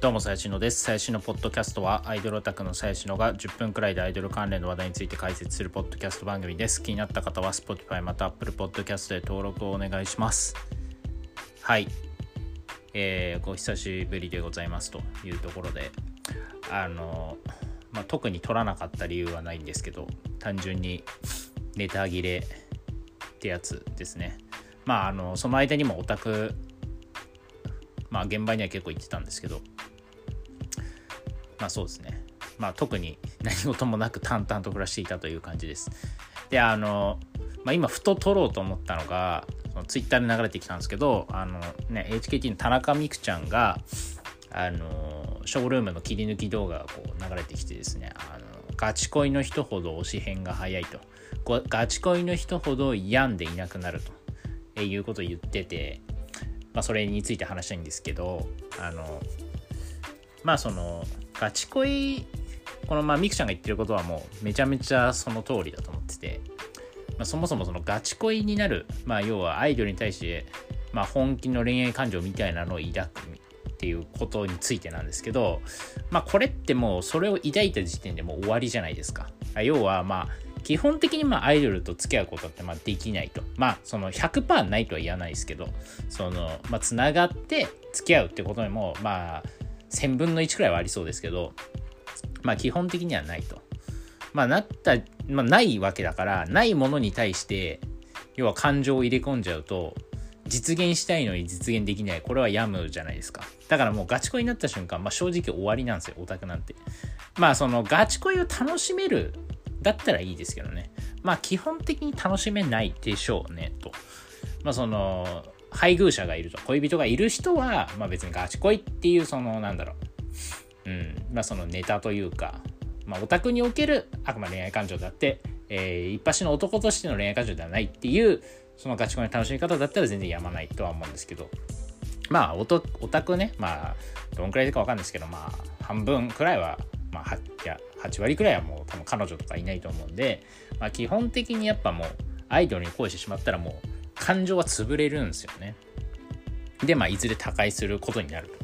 どうも、さやしのです。さやしのポッドキャストは、アイドルオタクのさやしのが10分くらいでアイドル関連の話題について解説するポッドキャスト番組です。気になった方は、Spotify また Apple Podcast で登録をお願いします。はい。えー、ご久しぶりでございますというところで、あの、まあ、特に撮らなかった理由はないんですけど、単純にネタ切れってやつですね。まあ、あの、その間にもオタク、まあ、現場には結構行ってたんですけど、まあそうですね。まあ特に何事もなく淡々と暮らしていたという感じです。で、あの、まあ、今ふと撮ろうと思ったのが、そのツイッターで流れてきたんですけど、あのね、HKT の田中美久ちゃんが、あの、ショールームの切り抜き動画がこう流れてきてですね、あの、ガチ恋の人ほど推し変が早いと。ガチ恋の人ほど病んでいなくなるということを言ってて、まあ、それについて話したいんですけど、あの、まあその、ガチ恋このまあミクちゃんが言ってることはもうめちゃめちゃその通りだと思ってて、まあ、そもそもそのガチ恋になる、まあ、要はアイドルに対して、まあ、本気の恋愛感情みたいなのを抱くっていうことについてなんですけど、まあ、これってもうそれを抱いた時点でもう終わりじゃないですか。要はまあ基本的にまあアイドルと付き合うことってまあできないと。まあその100%ないとは言わないですけど、そのまあつながって付き合うってことにもまあ1000分の1くらいはありそうですけど、まあ基本的にはないと。まあなった、まあないわけだから、ないものに対して、要は感情を入れ込んじゃうと、実現したいのに実現できない。これは病むじゃないですか。だからもうガチ恋になった瞬間、まあ正直終わりなんですよ、オタクなんて。まあそのガチ恋を楽しめるだったらいいですけどね。まあ基本的に楽しめないでしょうね、と。まあその、配偶者がいると。恋人がいる人は、まあ、別にガチ恋っていうそのなんだろう、うん。まあ、そのネタというか、まあ、オタクにおけるあくまで恋愛感情であって、えー、一発の男としての恋愛感情ではないっていうそのガチ恋の楽しみ方だったら全然やまないとは思うんですけど。まあオタクねまあどんくらいでかわかんないですけどまあ半分くらいはまあ 8, や8割くらいはもう多分彼女とかいないと思うんで、まあ、基本的にやっぱもうアイドルに恋してしまったらもう感情は潰れるんですよね。で、まあ、いずれ他界することになると。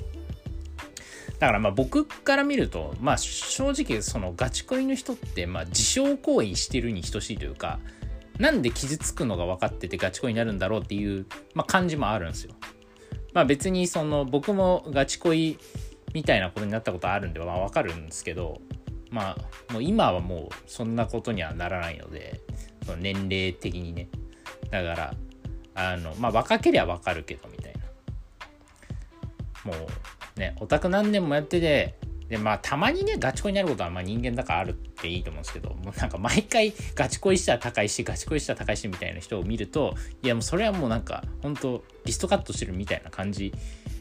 だからまあ僕から見ると、まあ正直そのガチ恋の人って、まあ自傷行為してるに等しいというか、なんで傷つくのが分かっててガチ恋になるんだろうっていう、まあ、感じもあるんですよ。まあ別にその僕もガチ恋みたいなことになったことあるんで、まあ分かるんですけど、まあもう今はもうそんなことにはならないので、その年齢的にね。だから、あのまあ若けりゃわかるけどみたいなもうねオタク何年もやっててでまあたまにねガチ恋になることはまあ人間だからあるっていいと思うんですけどもうなんか毎回ガチ恋したら高いしガチ恋したら高いしみたいな人を見るといやもうそれはもうなんか本当リストカットしてるみたいな感じ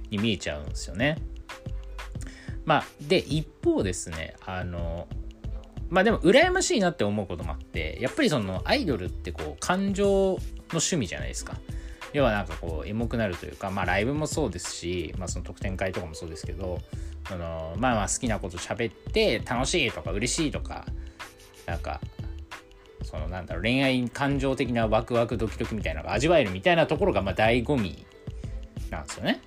に見えちゃうんですよね。まあで一方ですねあのまあでも羨ましいなって思うこともあってやっぱりそのアイドルってこう感情の趣味じゃないですか。要はなんかこうエモくなるというか、まあライブもそうですし、まあその特典会とかもそうですけど、あのまあまあ好きなこと喋って楽しいとか嬉しいとか、なんか、そのなんだろう、恋愛感情的なワクワクドキドキみたいなのが味わえるみたいなところがまあ醍醐味なんですよね。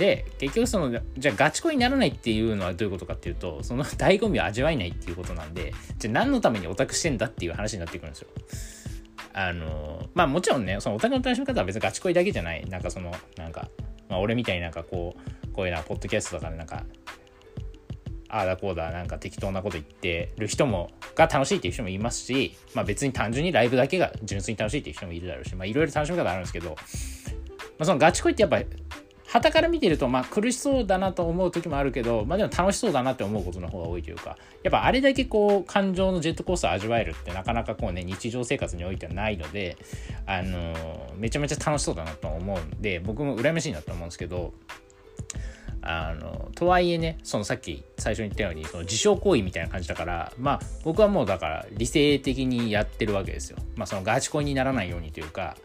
で、結局その、じゃあガチ恋にならないっていうのはどういうことかっていうと、その 醍醐味を味わえないっていうことなんで、じゃあ何のためにオタクしてんだっていう話になってくるんですよ。あのまあもちろんねそのお互いの楽しみ方は別にガチ恋だけじゃないなんかそのなんか、まあ、俺みたいになんかこうこういうなポッドキャストとかでなんかああだこうだなんか適当なこと言ってる人もが楽しいっていう人もいますし、まあ、別に単純にライブだけが純粋に楽しいっていう人もいるだろうし、まあ、いろいろ楽しみ方あるんですけど、まあ、そのガチ恋ってやっぱ旗から見てると、まあ、苦しそうだなと思う時もあるけど、まあ、でも楽しそうだなって思うことの方が多いというか、やっぱあれだけこう、感情のジェットコースター味わえるってなかなかこうね、日常生活においてはないので、あのー、めちゃめちゃ楽しそうだなと思うんで、僕も羨ましいなと思うんですけど、あの、とはいえね、そのさっき最初に言ったように、その自傷行為みたいな感じだから、まあ僕はもうだから理性的にやってるわけですよ。まあそのガチ恋にならないようにというか、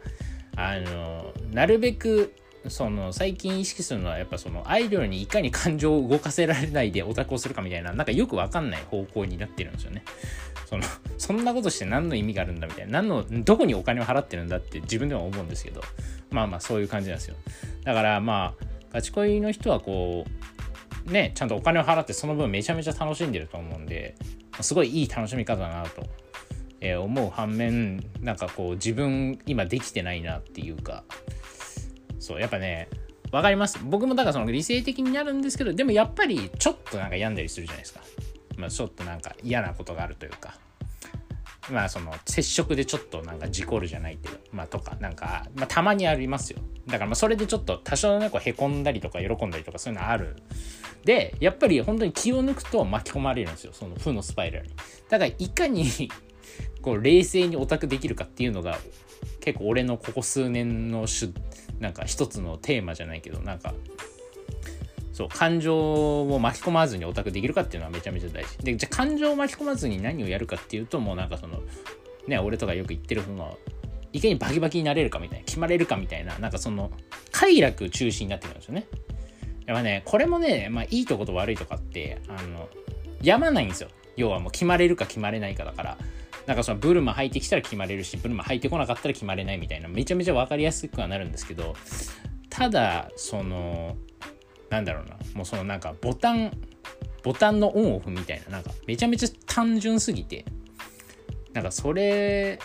あの、なるべくその最近意識するのはやっぱそのアイドルにいかに感情を動かせられないでオタクをするかみたいななんかよくわかんない方向になってるんですよね。その そんなことして何の意味があるんだみたいな何のどこにお金を払ってるんだって自分でも思うんですけどまあまあそういう感じなんですよ。だからまあガチ恋の人はこうねちゃんとお金を払ってその分めちゃめちゃ楽しんでると思うんですごいいい楽しみ方だなと、えー、思う反面なんかこう自分今できてないなっていうかそうやっぱねわかります。僕もだからその理性的になるんですけどでもやっぱりちょっとなんか病んだりするじゃないですか。まあちょっとなんか嫌なことがあるというか。まあその接触でちょっとなんか事故るじゃないけどまあとかなんか、まあ、たまにありますよ。だからまあそれでちょっと多少ねこうへこんだりとか喜んだりとかそういうのある。でやっぱり本当に気を抜くと巻き込まれるんですよ。その負のスパイラルに。だからいかにこう冷静にオタクできるかっていうのが結構俺のここ数年のしゅなんか一つのテーマじゃないけどなんかそう感情を巻き込まずにオタクできるかっていうのはめちゃめちゃ大事。でじゃあ感情を巻き込まずに何をやるかっていうともうなんかそのね俺とかよく言ってるそのいかにバキバキになれるかみたいな決まれるかみたいななんかその快楽中心になってくるんですよね。やっぱねこれもねまあいいとこと悪いとかってあのやまないんですよ。要はもう決まれるか決まれないかだから。なんかそのブルマ履いてきたら決まれるしブルマ履いてこなかったら決まれないみたいなめちゃめちゃ分かりやすくはなるんですけどただそのなんだろうなもうそのなんかボタンボタンのオンオフみたいななんかめちゃめちゃ単純すぎてなんかそれ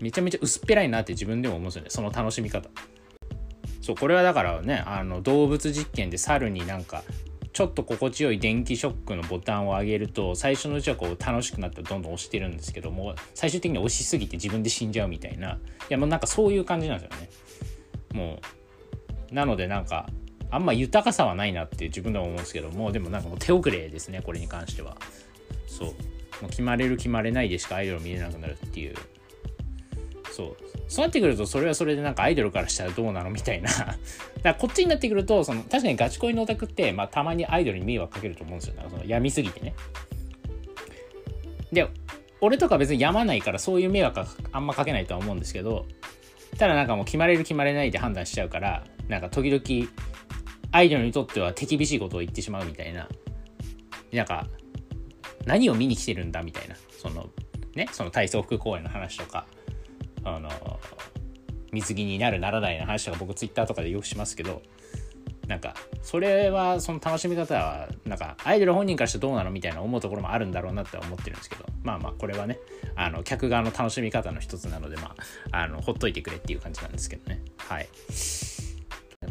めちゃめちゃ薄っぺらいなって自分でも思うんですよねその楽しみ方。そうこれはだからねあの動物実験で猿になんかちょっと心地よい電気ショックのボタンを上げると最初のうちはこう楽しくなってどんどん押してるんですけども最終的に押しすぎて自分で死んじゃうみたいないやもうなんかそういう感じなんですよね。もうなのでなんかあんま豊かさはないなって自分でも思うんですけどもでもなんかもう手遅れですねこれに関しては。そう。もう決まれる決まれないでしかアイドル見れなくなるっていう。そう。そうなってくるとそれはそれでなんかアイドルからしたらどうなのみたいな。だからこっちになってくるとその確かにガチ恋のオタクって、まあ、たまにアイドルに迷惑かけると思うんですよ。その病みすぎてね。で俺とか別に病まないからそういう迷惑はあんまかけないとは思うんですけどただなんかもう決まれる決まれないで判断しちゃうからなんか時々アイドルにとっては手厳しいことを言ってしまうみたいな、なんか、何を見に来てるんだみたいな、その、ね、その体操服公演の話とか、あの、水着になるならないの話とか僕ツイッターとかでよくしますけど、なんか、それは、その楽しみ方は、なんか、アイドル本人からしてどうなのみたいな思うところもあるんだろうなって思ってるんですけど、まあまあ、これはね、あの、客側の楽しみ方の一つなので、まあ、あの、ほっといてくれっていう感じなんですけどね。はい。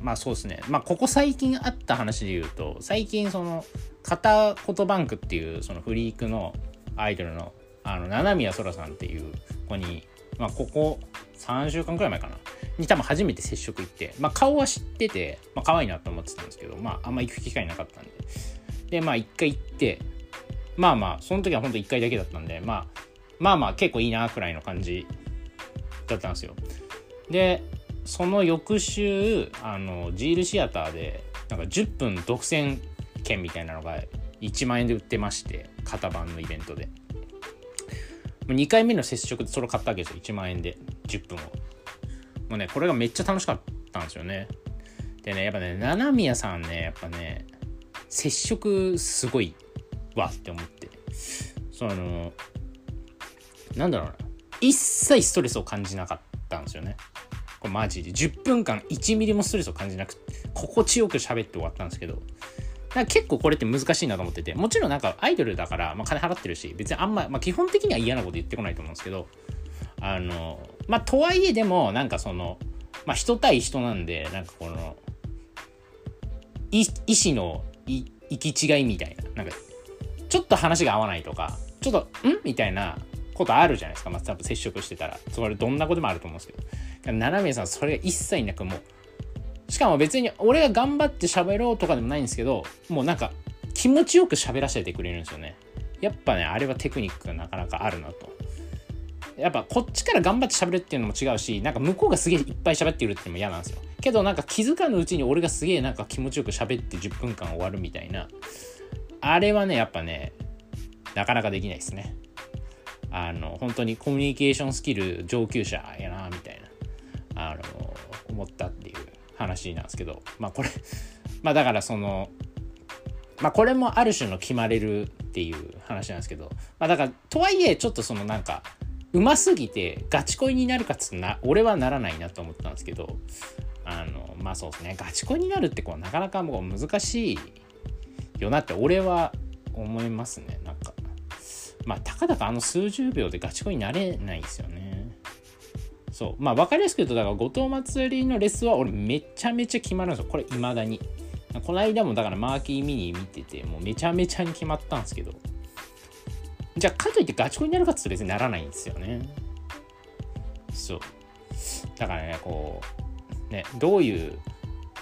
まあそうですね。まあここ最近あった話で言うと、最近その、片言バンクっていうそのフリークのアイドルの、あの、七宮空さんっていう子に、まあここ3週間くらい前かな。に多分初めて接触行って、まあ顔は知ってて、まあ可愛いなと思ってたんですけど、まああんま行く機会なかったんで。で、まあ一回行って、まあまあ、その時は本当一回だけだったんで、まあ、まあまあ結構いいなくらいの感じだったんですよ。で、その翌週あのジールシアターでなんか10分独占券みたいなのが1万円で売ってまして型番のイベントで2回目の接触でそれ買ったわけですよ。1万円で。10分を。もうねこれがめっちゃ楽しかったんですよね。でねやっぱね七宮さんねやっぱね接触すごいわって思って。そのなんだろうな。一切ストレスを感じなかったんですよね。これマジで。10分間1ミリもストレスを感じなくて心地よく喋って終わったんですけど。か結構これって難しいなと思ってて。もちろんなんかアイドルだから、まあ、金払ってるし別にあんま、まあ、基本的には嫌なこと言ってこないと思うんですけど。あのまあとはいえでもなんかそのまあ人対人なんでなんかこの意思の行き違いみたいな。なんかちょっと話が合わないとかちょっとん？みたいなことあるじゃないですか、まあ、多分接触してたら。それどんなこともあると思うんですけど。七宮さんそれが一切なくもうしかも別に俺が頑張って喋ろうとかでもないんですけどもうなんか気持ちよく喋らせてくれるんですよね。やっぱねあれはテクニックがなかなかあるなと。やっぱこっちから頑張って喋るっていうのも違うしなんか向こうがすげえいっぱい喋ってるっていうのも嫌なんですよ。けどなんか気づかぬうちに俺がすげえなんか気持ちよく喋って10分間終わるみたいな。あれはねやっぱねなかなかできないですね。あの本当にコミュニケーションスキル上級者やなみたいな。あの思ったっていう。話なんですけどまあこれ まあだからそのまあこれもある種の決まれるっていう話なんですけどまあだからとはいえちょっとそのなんかうますぎてガチ恋になるかっつってな俺はならないなと思ったんですけどあのまあそうですね。ガチ恋になるってこうなかなかもう難しいよなって俺は思いますね。なんかまあたかだかあの数十秒でガチ恋になれないですよね。そう。まあ分かりやすく言うとだから後藤祭りのレスは俺めちゃめちゃ決まるんですよ。これ未だに。この間もだからマーキーミニ見ててもうめちゃめちゃに決まったんですけど。じゃあかといってガチ恋になるかって言うと別にならないんですよね。そう。だからねこうねどういう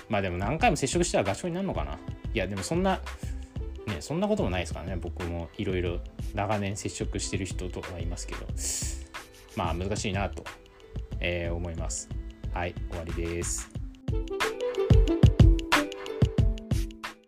まあでも何回も接触したらガチ恋になるのかな。いやでもそんなねそんなこともないですからね。僕もいろいろ長年接触してる人とはいますけど。まあ難しいなと、えー、思います。はい終わりです。